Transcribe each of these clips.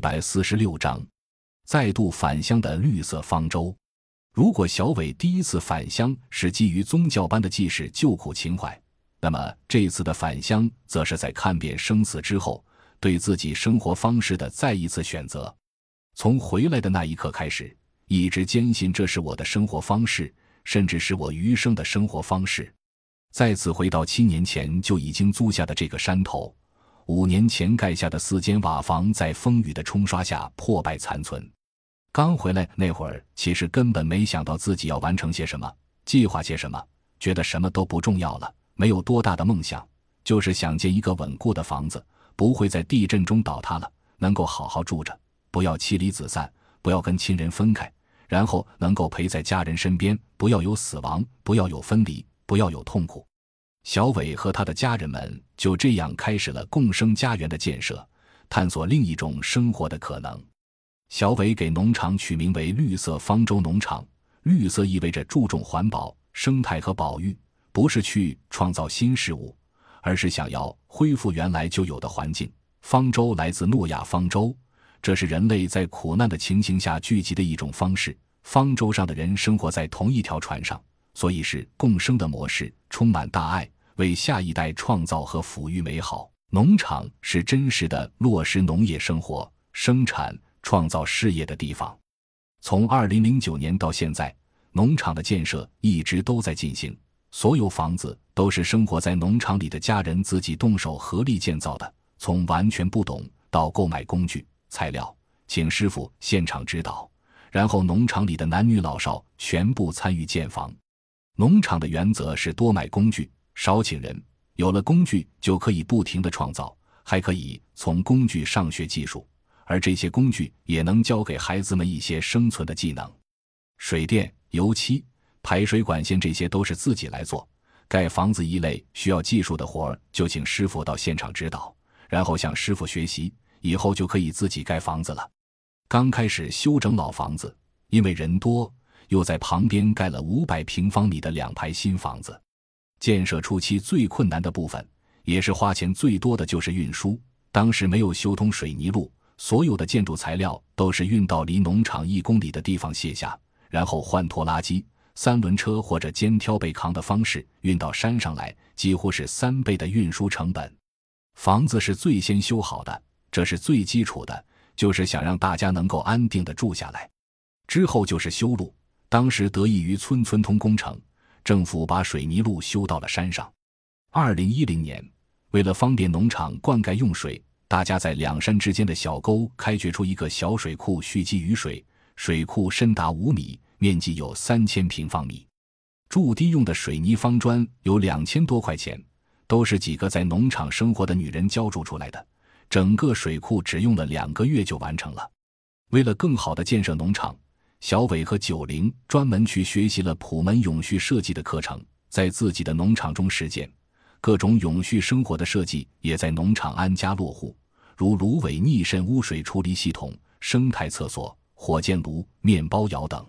百四十六章，再度返乡的绿色方舟。如果小伟第一次返乡是基于宗教般的济世救苦情怀，那么这次的返乡则是在看遍生死之后，对自己生活方式的再一次选择。从回来的那一刻开始，一直坚信这是我的生活方式，甚至是我余生的生活方式。再次回到七年前就已经租下的这个山头。五年前盖下的四间瓦房，在风雨的冲刷下破败残存。刚回来那会儿，其实根本没想到自己要完成些什么，计划些什么，觉得什么都不重要了，没有多大的梦想，就是想建一个稳固的房子，不会在地震中倒塌了，能够好好住着，不要妻离子散，不要跟亲人分开，然后能够陪在家人身边，不要有死亡，不要有分离，不要有痛苦。小伟和他的家人们就这样开始了共生家园的建设，探索另一种生活的可能。小伟给农场取名为“绿色方舟农场”，绿色意味着注重环保、生态和保育，不是去创造新事物，而是想要恢复原来就有的环境。方舟来自诺亚方舟，这是人类在苦难的情形下聚集的一种方式。方舟上的人生活在同一条船上。所以是共生的模式，充满大爱，为下一代创造和抚育美好。农场是真实的落实农业生活、生产、创造事业的地方。从二零零九年到现在，农场的建设一直都在进行。所有房子都是生活在农场里的家人自己动手合力建造的。从完全不懂到购买工具、材料，请师傅现场指导，然后农场里的男女老少全部参与建房。农场的原则是多买工具，少请人。有了工具，就可以不停的创造，还可以从工具上学技术，而这些工具也能教给孩子们一些生存的技能。水电、油漆、排水管线这些都是自己来做。盖房子一类需要技术的活儿，就请师傅到现场指导，然后向师傅学习，以后就可以自己盖房子了。刚开始修整老房子，因为人多。又在旁边盖了五百平方米的两排新房子。建设初期最困难的部分，也是花钱最多的就是运输。当时没有修通水泥路，所有的建筑材料都是运到离农场一公里的地方卸下，然后换拖拉机、三轮车或者肩挑背扛的方式运到山上来，几乎是三倍的运输成本。房子是最先修好的，这是最基础的，就是想让大家能够安定的住下来。之后就是修路。当时得益于村村通工程，政府把水泥路修到了山上。二零一零年，为了方便农场灌溉用水，大家在两山之间的小沟开掘出一个小水库蓄积雨水。水库深达五米，面积有三千平方米。筑堤用的水泥方砖有两千多块钱，都是几个在农场生活的女人浇筑出来的。整个水库只用了两个月就完成了。为了更好的建设农场。小伟和九龄专门去学习了普门永续设计的课程，在自己的农场中实践各种永续生活的设计，也在农场安家落户，如芦苇逆渗污水处理系统、生态厕所、火箭炉、面包窑等。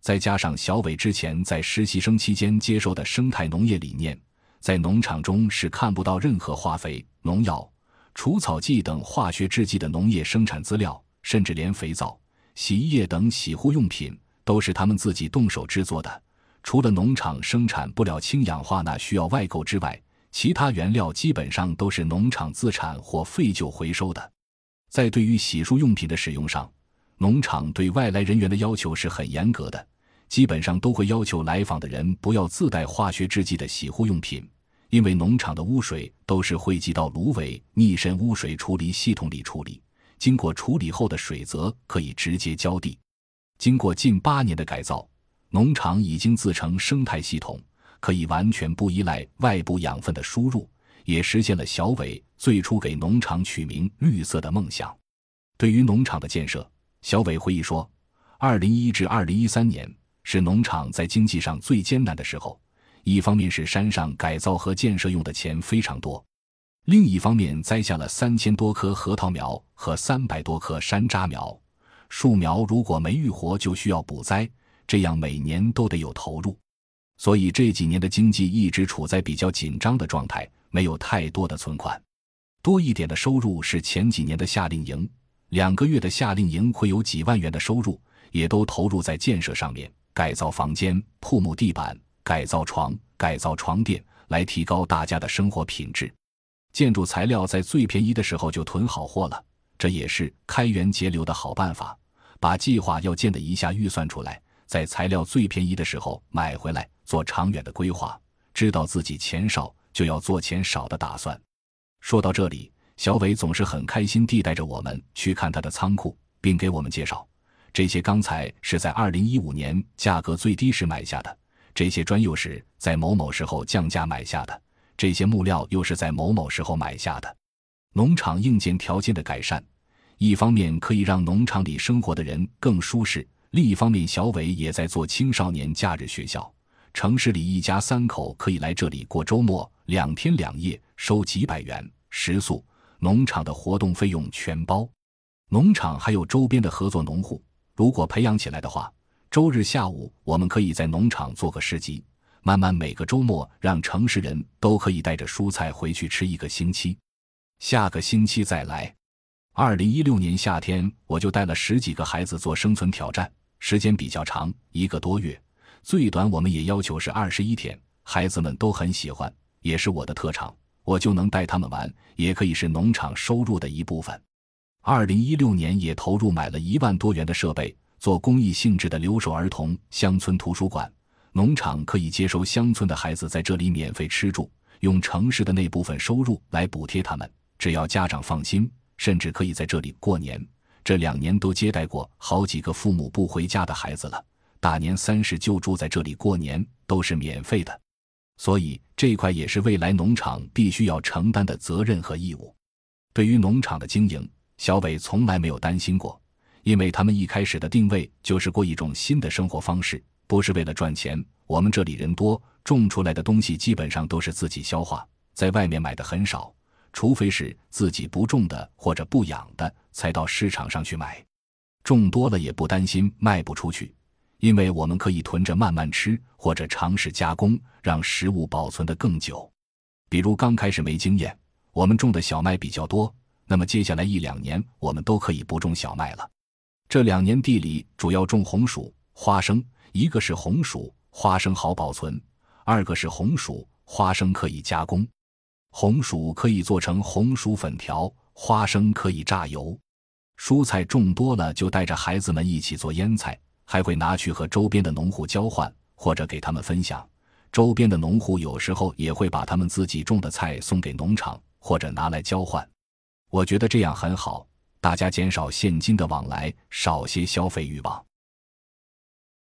再加上小伟之前在实习生期间接受的生态农业理念，在农场中是看不到任何化肥、农药、除草剂等化学制剂的农业生产资料，甚至连肥皂。洗衣液等洗护用品都是他们自己动手制作的，除了农场生产不了氢氧化钠需要外购之外，其他原料基本上都是农场自产或废旧回收的。在对于洗漱用品的使用上，农场对外来人员的要求是很严格的，基本上都会要求来访的人不要自带化学制剂的洗护用品，因为农场的污水都是汇集到芦苇逆渗污水处理系统里处理。经过处理后的水则可以直接浇地。经过近八年的改造，农场已经自成生态系统，可以完全不依赖外部养分的输入，也实现了小伟最初给农场取名“绿色”的梦想。对于农场的建设，小伟回忆说：“二零一至二零一三年是农场在经济上最艰难的时候，一方面是山上改造和建设用的钱非常多。”另一方面，栽下了三千多棵核桃苗和三百多棵山楂苗，树苗如果没育活，就需要补栽，这样每年都得有投入，所以这几年的经济一直处在比较紧张的状态，没有太多的存款。多一点的收入是前几年的夏令营，两个月的夏令营会有几万元的收入，也都投入在建设上面，改造房间、铺木地板、改造床、改造床垫，来提高大家的生活品质。建筑材料在最便宜的时候就囤好货了，这也是开源节流的好办法。把计划要建的一下预算出来，在材料最便宜的时候买回来，做长远的规划。知道自己钱少，就要做钱少的打算。说到这里，小伟总是很开心地带着我们去看他的仓库，并给我们介绍：这些钢材是在二零一五年价格最低时买下的，这些砖又是在某某时候降价买下的。这些木料又是在某某时候买下的。农场硬件条件的改善，一方面可以让农场里生活的人更舒适，另一方面，小伟也在做青少年假日学校。城市里一家三口可以来这里过周末，两天两夜，收几百元，食宿、农场的活动费用全包。农场还有周边的合作农户，如果培养起来的话，周日下午我们可以在农场做个市集。慢慢每个周末，让城市人都可以带着蔬菜回去吃一个星期，下个星期再来。二零一六年夏天，我就带了十几个孩子做生存挑战，时间比较长，一个多月，最短我们也要求是二十一天。孩子们都很喜欢，也是我的特长，我就能带他们玩，也可以是农场收入的一部分。二零一六年也投入买了一万多元的设备，做公益性质的留守儿童乡村图书馆。农场可以接收乡村的孩子在这里免费吃住，用城市的那部分收入来补贴他们。只要家长放心，甚至可以在这里过年。这两年都接待过好几个父母不回家的孩子了，大年三十就住在这里过年，都是免费的。所以这块也是未来农场必须要承担的责任和义务。对于农场的经营，小伟从来没有担心过，因为他们一开始的定位就是过一种新的生活方式。不是为了赚钱，我们这里人多，种出来的东西基本上都是自己消化，在外面买的很少，除非是自己不种的或者不养的，才到市场上去买。种多了也不担心卖不出去，因为我们可以囤着慢慢吃，或者尝试加工，让食物保存的更久。比如刚开始没经验，我们种的小麦比较多，那么接下来一两年我们都可以不种小麦了。这两年地里主要种红薯、花生。一个是红薯花生好保存，二个是红薯花生可以加工，红薯可以做成红薯粉条，花生可以榨油。蔬菜种多了，就带着孩子们一起做腌菜，还会拿去和周边的农户交换，或者给他们分享。周边的农户有时候也会把他们自己种的菜送给农场，或者拿来交换。我觉得这样很好，大家减少现金的往来，少些消费欲望。